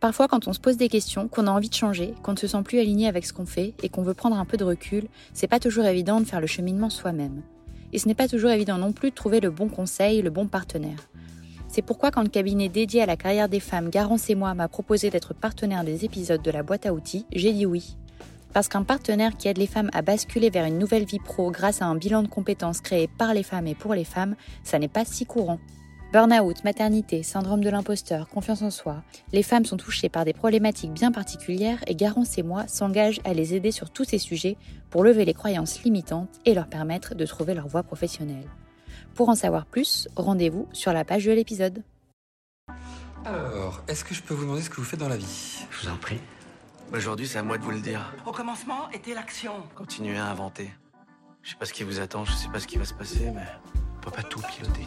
Parfois, quand on se pose des questions, qu'on a envie de changer, qu'on ne se sent plus aligné avec ce qu'on fait et qu'on veut prendre un peu de recul, c'est pas toujours évident de faire le cheminement soi-même. Et ce n'est pas toujours évident non plus de trouver le bon conseil, le bon partenaire. C'est pourquoi quand le cabinet dédié à la carrière des femmes Garance et moi m'a proposé d'être partenaire des épisodes de la boîte à outils, j'ai dit oui. Parce qu'un partenaire qui aide les femmes à basculer vers une nouvelle vie pro grâce à un bilan de compétences créé par les femmes et pour les femmes, ça n'est pas si courant. Burnout, maternité, syndrome de l'imposteur, confiance en soi, les femmes sont touchées par des problématiques bien particulières et Garance et moi s'engagent à les aider sur tous ces sujets pour lever les croyances limitantes et leur permettre de trouver leur voie professionnelle. Pour en savoir plus, rendez-vous sur la page de l'épisode. Alors, est-ce que je peux vous demander ce que vous faites dans la vie? Je vous en prie. Aujourd'hui, c'est à moi de vous le dire. Au commencement était l'action. Continuez à inventer. Je sais pas ce qui vous attend, je sais pas ce qui va se passer, mais on peut pas tout piloter.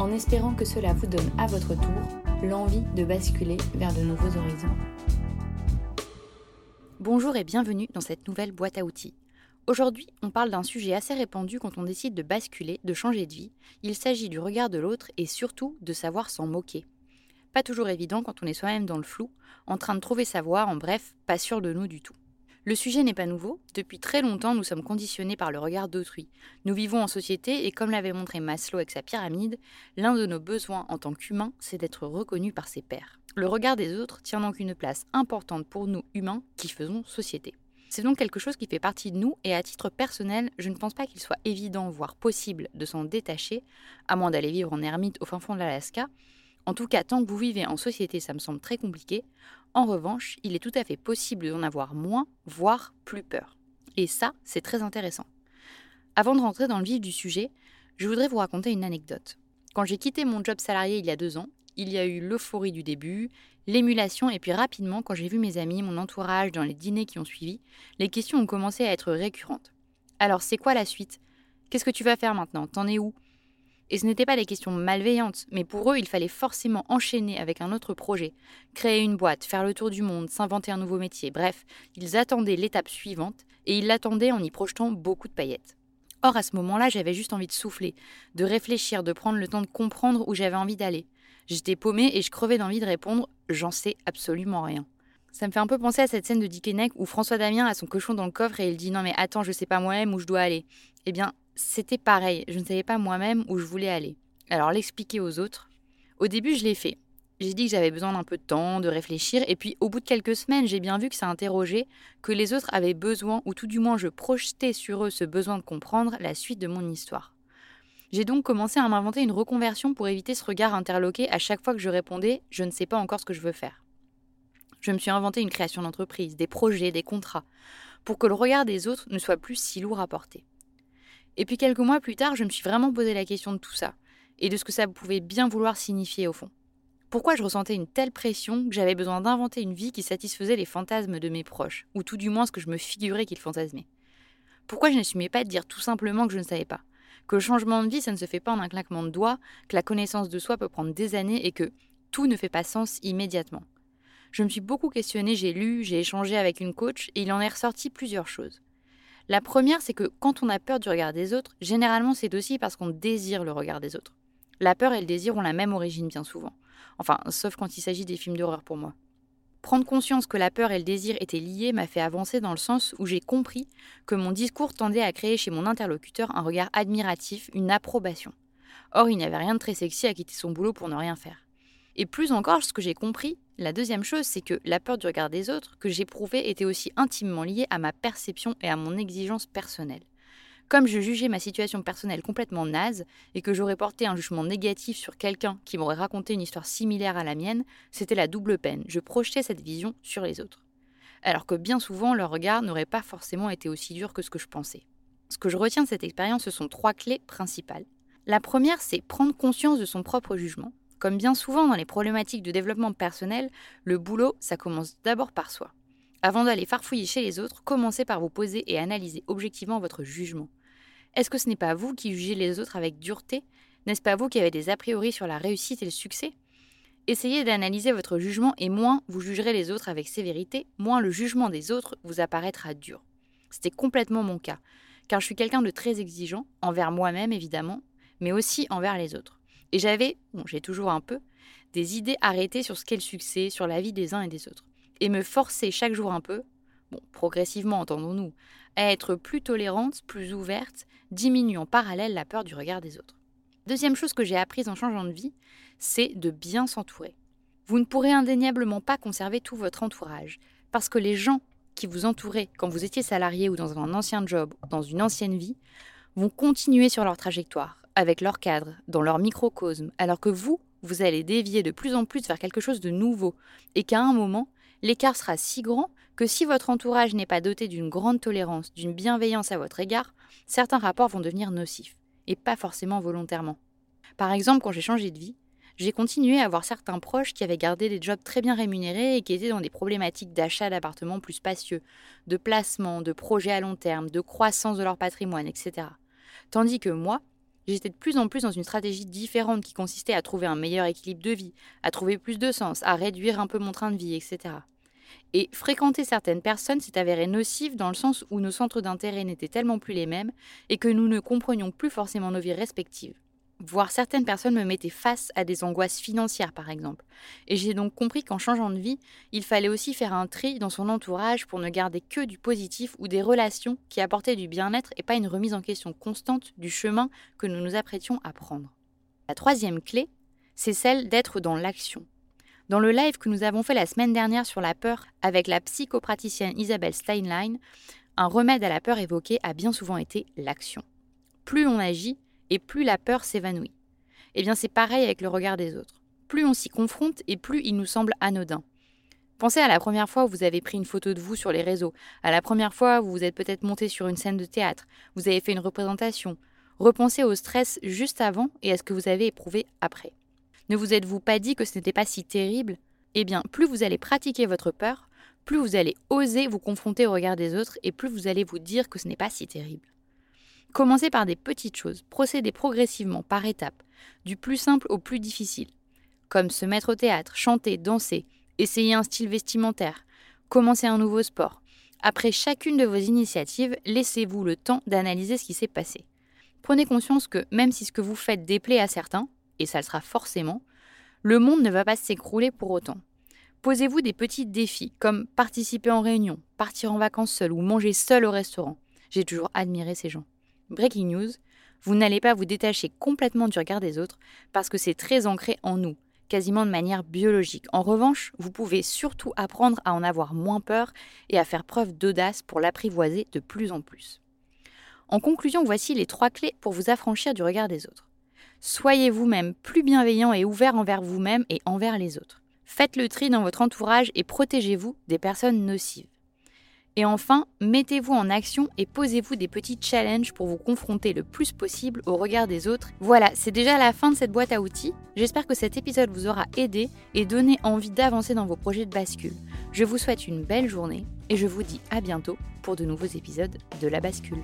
en espérant que cela vous donne à votre tour l'envie de basculer vers de nouveaux horizons. Bonjour et bienvenue dans cette nouvelle boîte à outils. Aujourd'hui, on parle d'un sujet assez répandu quand on décide de basculer, de changer de vie. Il s'agit du regard de l'autre et surtout de savoir s'en moquer. Pas toujours évident quand on est soi-même dans le flou, en train de trouver sa voie, en bref, pas sûr de nous du tout. Le sujet n'est pas nouveau. Depuis très longtemps, nous sommes conditionnés par le regard d'autrui. Nous vivons en société et comme l'avait montré Maslow avec sa pyramide, l'un de nos besoins en tant qu'humains, c'est d'être reconnu par ses pairs. Le regard des autres tient donc une place importante pour nous humains qui faisons société. C'est donc quelque chose qui fait partie de nous et à titre personnel, je ne pense pas qu'il soit évident, voire possible, de s'en détacher, à moins d'aller vivre en ermite au fin fond de l'Alaska. En tout cas, tant que vous vivez en société, ça me semble très compliqué. En revanche, il est tout à fait possible d'en avoir moins, voire plus peur. Et ça, c'est très intéressant. Avant de rentrer dans le vif du sujet, je voudrais vous raconter une anecdote. Quand j'ai quitté mon job salarié il y a deux ans, il y a eu l'euphorie du début, l'émulation, et puis rapidement, quand j'ai vu mes amis, mon entourage dans les dîners qui ont suivi, les questions ont commencé à être récurrentes. Alors, c'est quoi la suite? Qu'est-ce que tu vas faire maintenant? T'en es où? Et ce n'étaient pas des questions malveillantes, mais pour eux, il fallait forcément enchaîner avec un autre projet, créer une boîte, faire le tour du monde, s'inventer un nouveau métier. Bref, ils attendaient l'étape suivante, et ils l'attendaient en y projetant beaucoup de paillettes. Or, à ce moment-là, j'avais juste envie de souffler, de réfléchir, de prendre le temps de comprendre où j'avais envie d'aller. J'étais paumée et je crevais d'envie de répondre J'en sais absolument rien. Ça me fait un peu penser à cette scène de Dickeneck où François Damien a son cochon dans le coffre et il dit Non, mais attends, je sais pas moi-même où je dois aller. Eh bien, c'était pareil, je ne savais pas moi-même où je voulais aller. Alors l'expliquer aux autres, au début je l'ai fait. J'ai dit que j'avais besoin d'un peu de temps, de réfléchir, et puis au bout de quelques semaines, j'ai bien vu que ça interrogeait, que les autres avaient besoin, ou tout du moins je projetais sur eux ce besoin de comprendre la suite de mon histoire. J'ai donc commencé à m'inventer une reconversion pour éviter ce regard interloqué à chaque fois que je répondais je ne sais pas encore ce que je veux faire. Je me suis inventé une création d'entreprise, des projets, des contrats, pour que le regard des autres ne soit plus si lourd à porter. Et puis quelques mois plus tard, je me suis vraiment posé la question de tout ça, et de ce que ça pouvait bien vouloir signifier au fond. Pourquoi je ressentais une telle pression que j'avais besoin d'inventer une vie qui satisfaisait les fantasmes de mes proches, ou tout du moins ce que je me figurais qu'ils fantasmaient? Pourquoi je n'assumais pas de dire tout simplement que je ne savais pas? Que le changement de vie, ça ne se fait pas en un claquement de doigts, que la connaissance de soi peut prendre des années et que tout ne fait pas sens immédiatement. Je me suis beaucoup questionnée, j'ai lu, j'ai échangé avec une coach, et il en est ressorti plusieurs choses. La première, c'est que quand on a peur du regard des autres, généralement c'est aussi parce qu'on désire le regard des autres. La peur et le désir ont la même origine bien souvent. Enfin, sauf quand il s'agit des films d'horreur pour moi. Prendre conscience que la peur et le désir étaient liés m'a fait avancer dans le sens où j'ai compris que mon discours tendait à créer chez mon interlocuteur un regard admiratif, une approbation. Or, il n'y avait rien de très sexy à quitter son boulot pour ne rien faire. Et plus encore, ce que j'ai compris, la deuxième chose, c'est que la peur du regard des autres que j'éprouvais était aussi intimement liée à ma perception et à mon exigence personnelle. Comme je jugeais ma situation personnelle complètement naze et que j'aurais porté un jugement négatif sur quelqu'un qui m'aurait raconté une histoire similaire à la mienne, c'était la double peine. Je projetais cette vision sur les autres. Alors que bien souvent, leur regard n'aurait pas forcément été aussi dur que ce que je pensais. Ce que je retiens de cette expérience, ce sont trois clés principales. La première, c'est prendre conscience de son propre jugement. Comme bien souvent dans les problématiques de développement personnel, le boulot, ça commence d'abord par soi. Avant d'aller farfouiller chez les autres, commencez par vous poser et analyser objectivement votre jugement. Est-ce que ce n'est pas vous qui jugez les autres avec dureté? N'est-ce pas vous qui avez des a priori sur la réussite et le succès? Essayez d'analyser votre jugement et moins vous jugerez les autres avec sévérité, moins le jugement des autres vous apparaîtra dur. C'était complètement mon cas, car je suis quelqu'un de très exigeant, envers moi-même évidemment, mais aussi envers les autres. Et j'avais, bon j'ai toujours un peu, des idées arrêtées sur ce qu'est le succès, sur la vie des uns et des autres et me forcer chaque jour un peu, bon, progressivement entendons-nous, à être plus tolérante, plus ouverte, diminue en parallèle la peur du regard des autres. Deuxième chose que j'ai apprise en changeant de vie, c'est de bien s'entourer. Vous ne pourrez indéniablement pas conserver tout votre entourage, parce que les gens qui vous entouraient quand vous étiez salarié ou dans un ancien job, dans une ancienne vie, vont continuer sur leur trajectoire, avec leur cadre, dans leur microcosme, alors que vous, vous allez dévier de plus en plus vers quelque chose de nouveau, et qu'à un moment, l'écart sera si grand que si votre entourage n'est pas doté d'une grande tolérance, d'une bienveillance à votre égard, certains rapports vont devenir nocifs, et pas forcément volontairement. Par exemple, quand j'ai changé de vie, j'ai continué à avoir certains proches qui avaient gardé des jobs très bien rémunérés et qui étaient dans des problématiques d'achat d'appartements plus spacieux, de placement, de projets à long terme, de croissance de leur patrimoine, etc. Tandis que moi, j'étais de plus en plus dans une stratégie différente qui consistait à trouver un meilleur équilibre de vie, à trouver plus de sens, à réduire un peu mon train de vie, etc. Et fréquenter certaines personnes s'est avéré nocif dans le sens où nos centres d'intérêt n'étaient tellement plus les mêmes et que nous ne comprenions plus forcément nos vies respectives. Voir certaines personnes me mettaient face à des angoisses financières, par exemple. Et j'ai donc compris qu'en changeant de vie, il fallait aussi faire un tri dans son entourage pour ne garder que du positif ou des relations qui apportaient du bien-être et pas une remise en question constante du chemin que nous nous apprêtions à prendre. La troisième clé, c'est celle d'être dans l'action. Dans le live que nous avons fait la semaine dernière sur la peur avec la psychopraticienne Isabelle Steinlein, un remède à la peur évoqué a bien souvent été l'action. Plus on agit, et plus la peur s'évanouit. Eh bien c'est pareil avec le regard des autres. Plus on s'y confronte et plus il nous semble anodin. Pensez à la première fois où vous avez pris une photo de vous sur les réseaux, à la première fois où vous êtes peut-être monté sur une scène de théâtre, vous avez fait une représentation. Repensez au stress juste avant et à ce que vous avez éprouvé après. Ne vous êtes-vous pas dit que ce n'était pas si terrible? Eh bien, plus vous allez pratiquer votre peur, plus vous allez oser vous confronter au regard des autres et plus vous allez vous dire que ce n'est pas si terrible. Commencez par des petites choses, procédez progressivement par étapes, du plus simple au plus difficile, comme se mettre au théâtre, chanter, danser, essayer un style vestimentaire, commencer un nouveau sport. Après chacune de vos initiatives, laissez-vous le temps d'analyser ce qui s'est passé. Prenez conscience que même si ce que vous faites déplaît à certains, et ça le sera forcément, le monde ne va pas s'écrouler pour autant. Posez-vous des petits défis, comme participer en réunion, partir en vacances seul ou manger seul au restaurant. J'ai toujours admiré ces gens. Breaking news, vous n'allez pas vous détacher complètement du regard des autres parce que c'est très ancré en nous, quasiment de manière biologique. En revanche, vous pouvez surtout apprendre à en avoir moins peur et à faire preuve d'audace pour l'apprivoiser de plus en plus. En conclusion, voici les trois clés pour vous affranchir du regard des autres. Soyez vous-même plus bienveillant et ouvert envers vous-même et envers les autres. Faites le tri dans votre entourage et protégez-vous des personnes nocives. Et enfin, mettez-vous en action et posez-vous des petits challenges pour vous confronter le plus possible au regard des autres. Voilà, c'est déjà la fin de cette boîte à outils. J'espère que cet épisode vous aura aidé et donné envie d'avancer dans vos projets de bascule. Je vous souhaite une belle journée et je vous dis à bientôt pour de nouveaux épisodes de La Bascule.